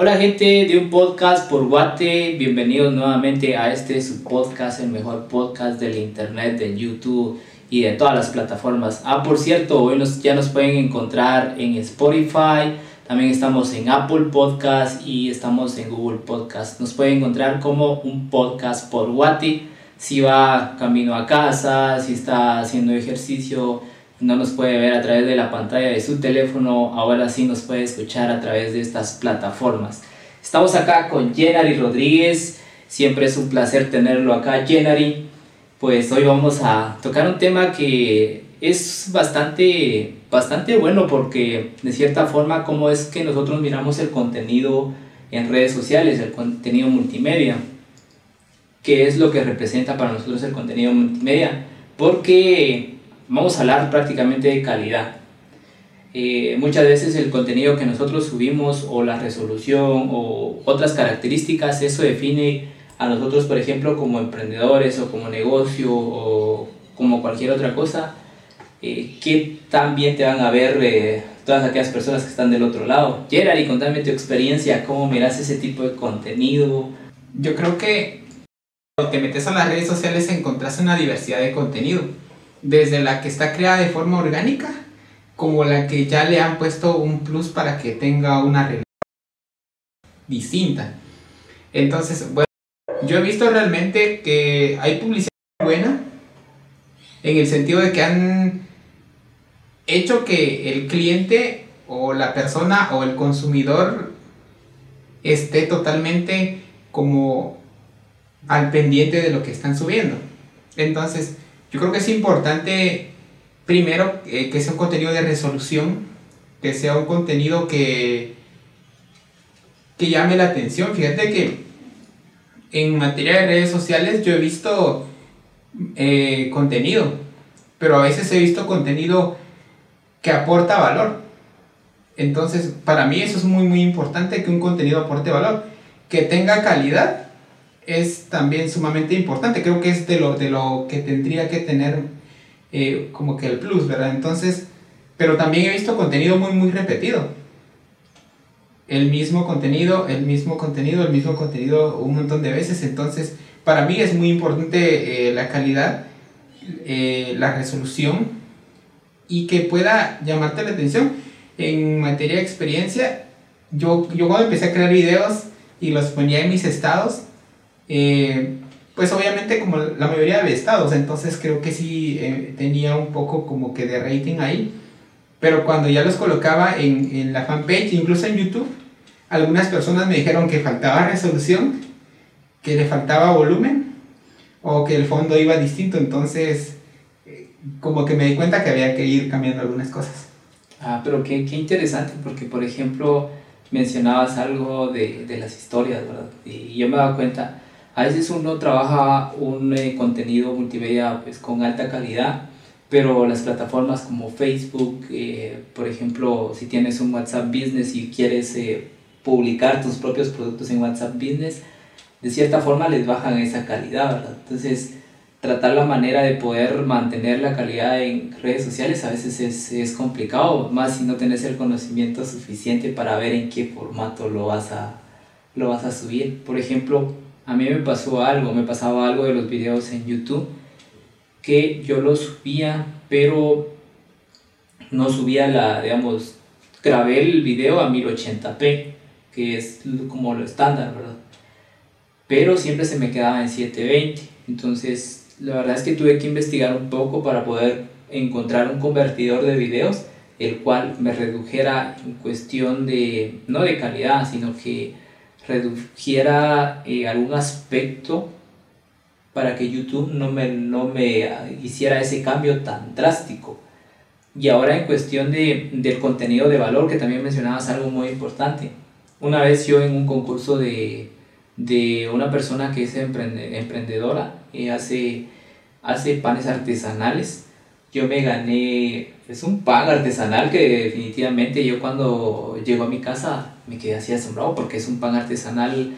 Hola gente de un podcast por Guate, bienvenidos nuevamente a este su podcast, el mejor podcast del internet, de YouTube y de todas las plataformas. Ah, por cierto, hoy nos, ya nos pueden encontrar en Spotify, también estamos en Apple Podcast y estamos en Google Podcast. Nos pueden encontrar como un podcast por Guate. Si va camino a casa, si está haciendo ejercicio, no nos puede ver a través de la pantalla de su teléfono, ahora sí nos puede escuchar a través de estas plataformas. Estamos acá con Jenary Rodríguez, siempre es un placer tenerlo acá, Jenary. Pues hoy vamos a tocar un tema que es bastante, bastante bueno porque de cierta forma cómo es que nosotros miramos el contenido en redes sociales, el contenido multimedia. ¿Qué es lo que representa para nosotros el contenido multimedia? Porque vamos a hablar prácticamente de calidad. Eh, muchas veces el contenido que nosotros subimos o la resolución o otras características, eso define a nosotros, por ejemplo, como emprendedores o como negocio o como cualquier otra cosa, eh, qué tan bien te van a ver eh, todas aquellas personas que están del otro lado. Gerard, y contame tu experiencia, cómo miras ese tipo de contenido. Yo creo que cuando te metes a las redes sociales encontrás una diversidad de contenido desde la que está creada de forma orgánica como la que ya le han puesto un plus para que tenga una relación distinta. Entonces, bueno, yo he visto realmente que hay publicidad buena en el sentido de que han hecho que el cliente o la persona o el consumidor esté totalmente como al pendiente de lo que están subiendo. Entonces, yo creo que es importante, primero, eh, que sea un contenido de resolución, que sea un contenido que, que llame la atención. Fíjate que en materia de redes sociales yo he visto eh, contenido, pero a veces he visto contenido que aporta valor. Entonces, para mí eso es muy, muy importante, que un contenido aporte valor, que tenga calidad es también sumamente importante. Creo que es de lo, de lo que tendría que tener eh, como que el plus, ¿verdad? Entonces, pero también he visto contenido muy, muy repetido. El mismo contenido, el mismo contenido, el mismo contenido un montón de veces. Entonces, para mí es muy importante eh, la calidad, eh, la resolución y que pueda llamarte la atención. En materia de experiencia, yo, yo cuando empecé a crear videos y los ponía en mis estados, eh, pues obviamente como la mayoría de estados, entonces creo que sí eh, tenía un poco como que de rating ahí, pero cuando ya los colocaba en, en la fanpage, incluso en YouTube, algunas personas me dijeron que faltaba resolución, que le faltaba volumen o que el fondo iba distinto, entonces eh, como que me di cuenta que había que ir cambiando algunas cosas. Ah, pero qué, qué interesante, porque por ejemplo mencionabas algo de, de las historias, ¿verdad? Y yo me dado cuenta, a veces uno trabaja un eh, contenido multimedia pues, con alta calidad, pero las plataformas como Facebook, eh, por ejemplo, si tienes un WhatsApp Business y quieres eh, publicar tus propios productos en WhatsApp Business, de cierta forma les bajan esa calidad, ¿verdad? Entonces, tratar la manera de poder mantener la calidad en redes sociales a veces es, es complicado, más si no tienes el conocimiento suficiente para ver en qué formato lo vas a, lo vas a subir. Por ejemplo, a mí me pasó algo, me pasaba algo de los videos en YouTube, que yo los subía, pero no subía la, digamos, grabé el video a 1080p, que es como lo estándar, ¿verdad? Pero siempre se me quedaba en 720, entonces la verdad es que tuve que investigar un poco para poder encontrar un convertidor de videos, el cual me redujera en cuestión de, no de calidad, sino que redujera eh, algún aspecto para que YouTube no me, no me hiciera ese cambio tan drástico. Y ahora en cuestión de, del contenido de valor, que también mencionabas algo muy importante. Una vez yo en un concurso de, de una persona que es emprendedora y hace, hace panes artesanales, yo me gané, es un pan artesanal que definitivamente yo cuando llego a mi casa me quedé así asombrado porque es un pan artesanal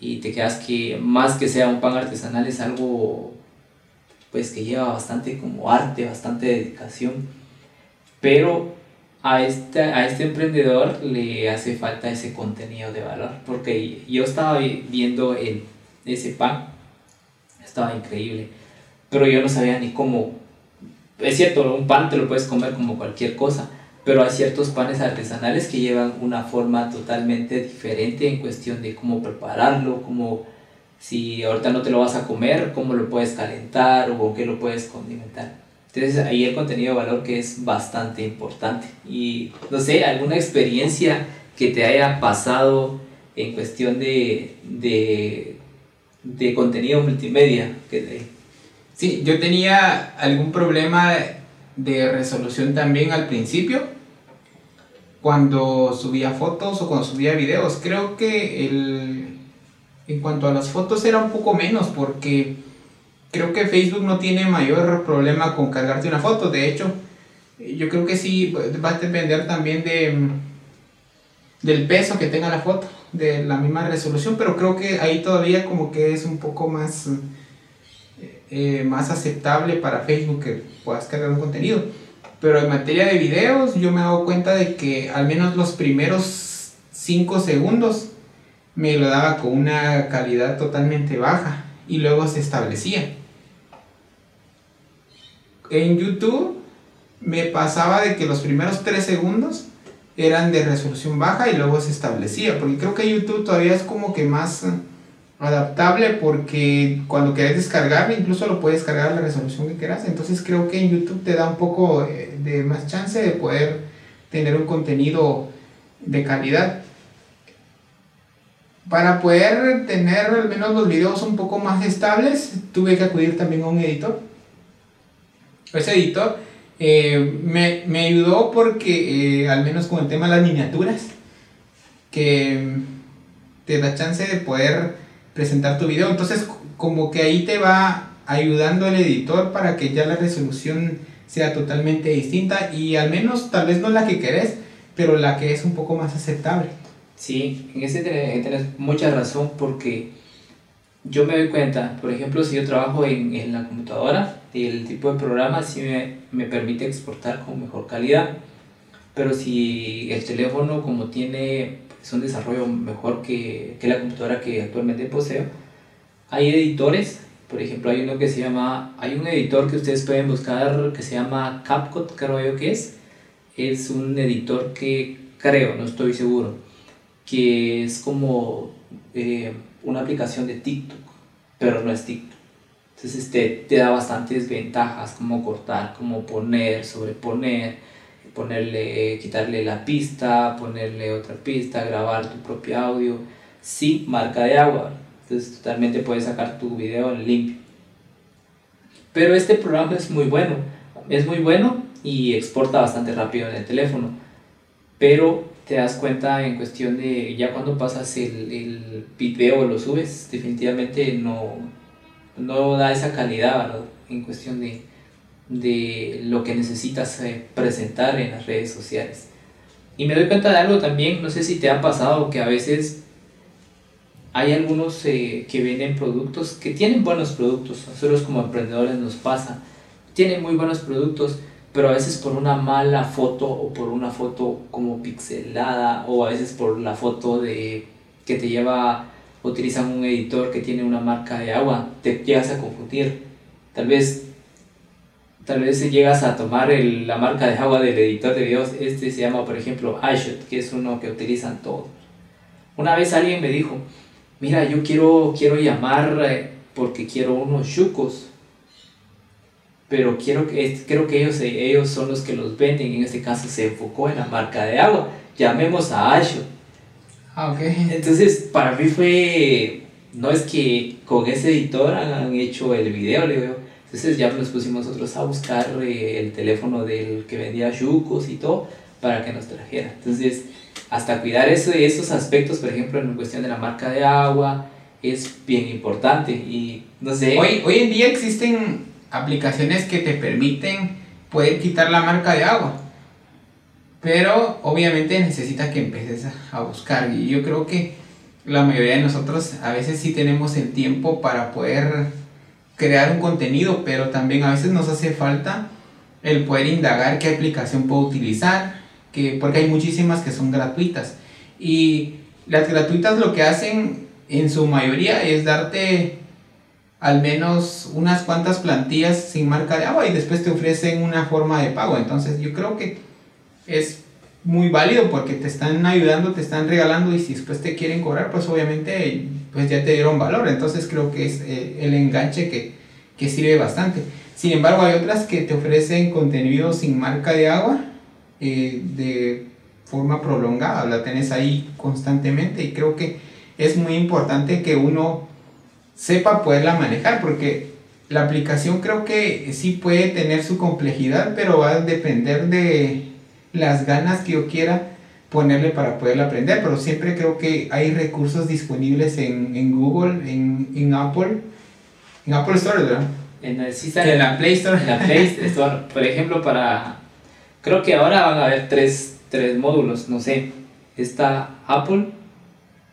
y te quedas que más que sea un pan artesanal es algo pues que lleva bastante como arte, bastante dedicación. Pero a este, a este emprendedor le hace falta ese contenido de valor, porque yo estaba viendo el, ese pan, estaba increíble, pero yo no sabía ni cómo, es cierto, un pan te lo puedes comer como cualquier cosa, pero hay ciertos panes artesanales que llevan una forma totalmente diferente en cuestión de cómo prepararlo, cómo si ahorita no te lo vas a comer, cómo lo puedes calentar o qué lo puedes condimentar. Entonces ahí el contenido de valor que es bastante importante. Y no sé, alguna experiencia que te haya pasado en cuestión de, de, de contenido multimedia. Que Sí, yo tenía algún problema de resolución también al principio. Cuando subía fotos o cuando subía videos. Creo que el, en cuanto a las fotos era un poco menos porque creo que Facebook no tiene mayor problema con cargarte una foto. De hecho, yo creo que sí va a depender también de del peso que tenga la foto, de la misma resolución, pero creo que ahí todavía como que es un poco más, eh, más aceptable para Facebook que puedas cargar un contenido. Pero en materia de videos, yo me he dado cuenta de que al menos los primeros 5 segundos me lo daba con una calidad totalmente baja y luego se establecía en YouTube me pasaba de que los primeros 3 segundos eran de resolución baja y luego se establecía, porque creo que YouTube todavía es como que más adaptable porque cuando querés descargarlo incluso lo puedes cargar a la resolución que quieras, entonces creo que en YouTube te da un poco eh, de más chance de poder tener un contenido de calidad. Para poder tener al menos los videos un poco más estables, tuve que acudir también a un editor ese editor, eh, me, me, ayudó porque, eh, al menos con el tema de las miniaturas, que te da chance de poder presentar tu video. Entonces, como que ahí te va ayudando el editor para que ya la resolución sea totalmente distinta y al menos tal vez no la que querés, pero la que es un poco más aceptable. Sí, en ese tienes mucha razón porque yo me doy cuenta, por ejemplo, si yo trabajo en, en la computadora, el tipo de programa sí me, me, permite exportar con mejor calidad, pero si el teléfono como tiene pues, un desarrollo mejor que, que, la computadora que actualmente poseo, hay editores, por ejemplo, hay uno que se llama, hay un editor que ustedes pueden buscar que se llama CapCut, creo yo que es, es un editor que creo, no estoy seguro, que es como... Eh, una aplicación de TikTok, pero no es TikTok. Entonces te, te da bastantes ventajas, como cortar, como poner, sobreponer, ponerle, quitarle la pista, ponerle otra pista, grabar tu propio audio, sin marca de agua. Entonces totalmente puedes sacar tu video en limpio. Pero este programa es muy bueno, es muy bueno y exporta bastante rápido en el teléfono. Pero te das cuenta en cuestión de ya cuando pasas el, el video o lo subes, definitivamente no, no da esa calidad, ¿verdad? En cuestión de, de lo que necesitas eh, presentar en las redes sociales. Y me doy cuenta de algo también, no sé si te ha pasado que a veces hay algunos eh, que venden productos que tienen buenos productos, nosotros como emprendedores nos pasa, tienen muy buenos productos, pero a veces por una mala foto o por una foto como pixelada o a veces por la foto de que te lleva utilizan un editor que tiene una marca de agua te llegas a confundir tal vez tal vez llegas a tomar el, la marca de agua del editor de videos este se llama por ejemplo iShot que es uno que utilizan todos una vez alguien me dijo mira yo quiero quiero llamar eh, porque quiero unos chucos pero quiero, creo que ellos, ellos son los que los venden. En este caso se enfocó en la marca de agua. Llamemos a Asho. Ah, Entonces, para mí fue. No es que con ese editor han hecho el video, le digo Entonces ya nos pusimos nosotros a buscar eh, el teléfono del que vendía yucos y todo para que nos trajera. Entonces, hasta cuidar eso, esos aspectos, por ejemplo, en cuestión de la marca de agua, es bien importante. Y no sé. Hoy, hoy en día existen aplicaciones que te permiten poder quitar la marca de agua. Pero obviamente necesitas que empieces a buscar. Y yo creo que la mayoría de nosotros a veces sí tenemos el tiempo para poder crear un contenido, pero también a veces nos hace falta el poder indagar qué aplicación puedo utilizar, que, porque hay muchísimas que son gratuitas. Y las gratuitas lo que hacen en su mayoría es darte al menos unas cuantas plantillas sin marca de agua y después te ofrecen una forma de pago. Entonces yo creo que es muy válido porque te están ayudando, te están regalando y si después te quieren cobrar, pues obviamente pues ya te dieron valor. Entonces creo que es eh, el enganche que, que sirve bastante. Sin embargo, hay otras que te ofrecen contenido sin marca de agua eh, de forma prolongada, la tenés ahí constantemente y creo que es muy importante que uno sepa poderla manejar porque la aplicación creo que sí puede tener su complejidad, pero va a depender de las ganas que yo quiera ponerle para poderla aprender, pero siempre creo que hay recursos disponibles en, en Google, en, en Apple, en Apple Store, ¿verdad? En, el, en la Play Store. En la Play Store, por ejemplo, para... Creo que ahora van a haber tres, tres módulos, no sé. Está Apple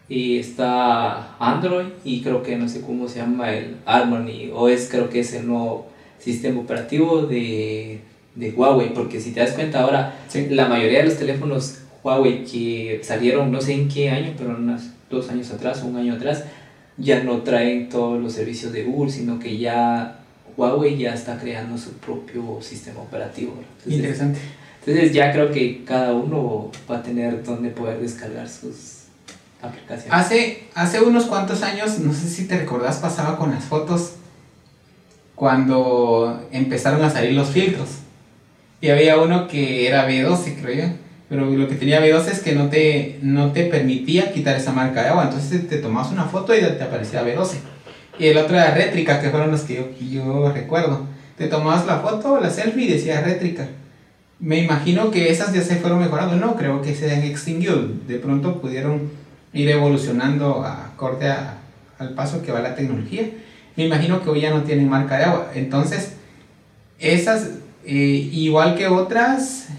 y está Android y creo que no sé cómo se llama el Harmony o es creo que es el nuevo sistema operativo de, de Huawei porque si te das cuenta ahora la mayoría de los teléfonos Huawei que salieron no sé en qué año pero unos dos años atrás o un año atrás ya no traen todos los servicios de Google sino que ya Huawei ya está creando su propio sistema operativo. Interesante. Entonces ya creo que cada uno va a tener donde poder descargar sus aplicaciones. Hace, hace unos cuantos años, no sé si te recordás, pasaba con las fotos cuando empezaron a salir los filtros. Y había uno que era B12, creo yo. Pero lo que tenía B12 es que no te, no te permitía quitar esa marca de agua. Entonces te tomabas una foto y te aparecía B12. Y el otro era rétrica, que fueron los que yo, recuerdo. Te tomabas la foto, la selfie y decía rétrica. Me imagino que esas ya se fueron mejorando. No, creo que se han extinguido. De pronto pudieron ir evolucionando acorde a, al paso que va la tecnología. Me imagino que hoy ya no tienen marca de agua. Entonces, esas, eh, igual que otras,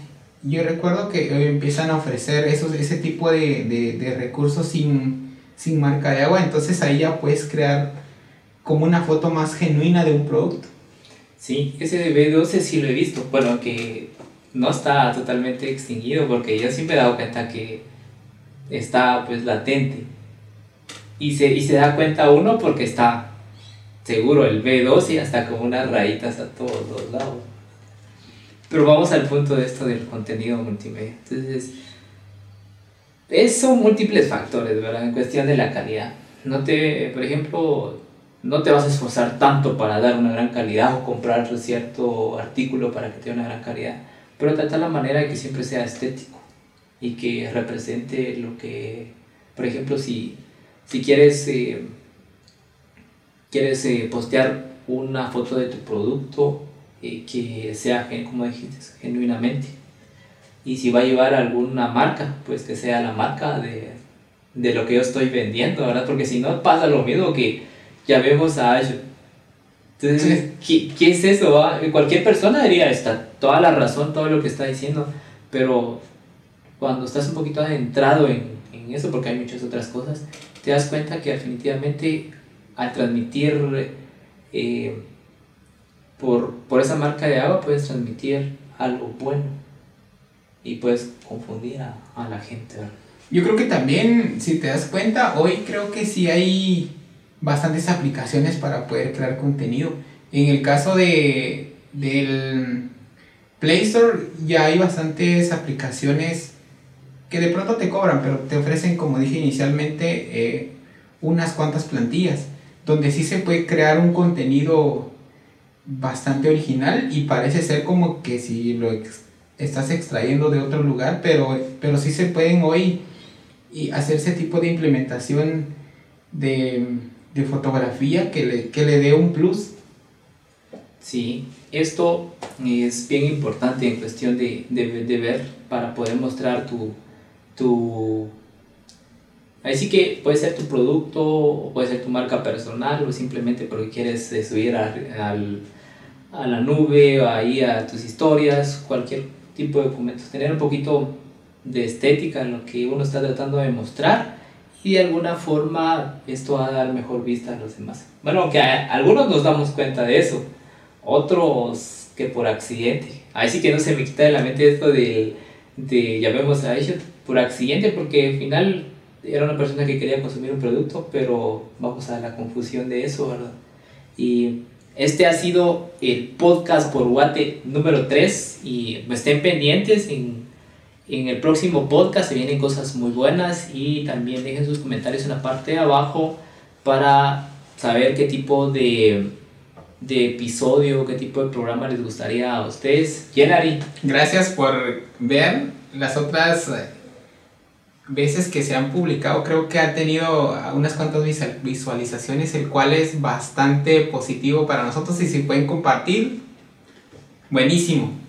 yo recuerdo que hoy empiezan a ofrecer esos, ese tipo de, de, de recursos sin, sin marca de agua. Entonces ahí ya puedes crear como una foto más genuina de un producto. Sí, ese B12 sí lo he visto, bueno, que no está totalmente extinguido porque yo siempre he dado cuenta que está pues latente. Y se, y se da cuenta uno porque está seguro el B12 y hasta como unas rayitas a todos los lados. Pero vamos al punto de esto del contenido multimedia. Entonces, es, son múltiples factores, ¿verdad? En cuestión de la calidad. No te, por ejemplo, no te vas a esforzar tanto para dar una gran calidad o comprar cierto artículo para que tenga una gran calidad, pero trata la manera de que siempre sea estético y que represente lo que, por ejemplo, si, si quieres, eh, quieres eh, postear una foto de tu producto eh, que sea, como dijiste, genuinamente. Y si va a llevar alguna marca, pues que sea la marca de, de lo que yo estoy vendiendo, ¿verdad? Porque si no pasa lo mismo que ya vemos a Azure. Entonces, ¿qué, ¿qué, es eso? Cualquier persona diría, está toda la razón, todo lo que está diciendo, pero cuando estás un poquito adentrado en, en eso, porque hay muchas otras cosas, te das cuenta que definitivamente al transmitir eh, por, por esa marca de agua puedes transmitir algo bueno y puedes confundir a, a la gente. Yo creo que también, si te das cuenta, hoy creo que sí hay bastantes aplicaciones para poder crear contenido. En el caso de, del Play Store ya hay bastantes aplicaciones que de pronto te cobran, pero te ofrecen, como dije inicialmente, eh, unas cuantas plantillas, donde sí se puede crear un contenido bastante original y parece ser como que si lo estás extrayendo de otro lugar, pero, pero sí se pueden hoy y hacer ese tipo de implementación de de fotografía que le, que le dé un plus. Sí, esto es bien importante en cuestión de, de, de ver para poder mostrar tu, tu... Ahí sí que puede ser tu producto, puede ser tu marca personal, o simplemente porque quieres subir al, a la nube, ahí a tus historias, cualquier tipo de documentos. Tener un poquito de estética en lo que uno está tratando de mostrar y de alguna forma esto va a dar mejor vista a los demás. Bueno, aunque algunos nos damos cuenta de eso, otros que por accidente. Ahí sí que no se me quita de la mente esto del, de llamemos a ella por accidente, porque al final era una persona que quería consumir un producto, pero vamos a la confusión de eso, ¿verdad? Y este ha sido el podcast por Guate número 3 y estén pendientes en, en el próximo podcast, se vienen cosas muy buenas y también dejen sus comentarios en la parte de abajo para saber qué tipo de, de episodio, qué tipo de programa les gustaría a ustedes. Yenari. Gracias por ver las otras veces que se han publicado. Creo que ha tenido unas cuantas visualizaciones, el cual es bastante positivo para nosotros y si pueden compartir, buenísimo.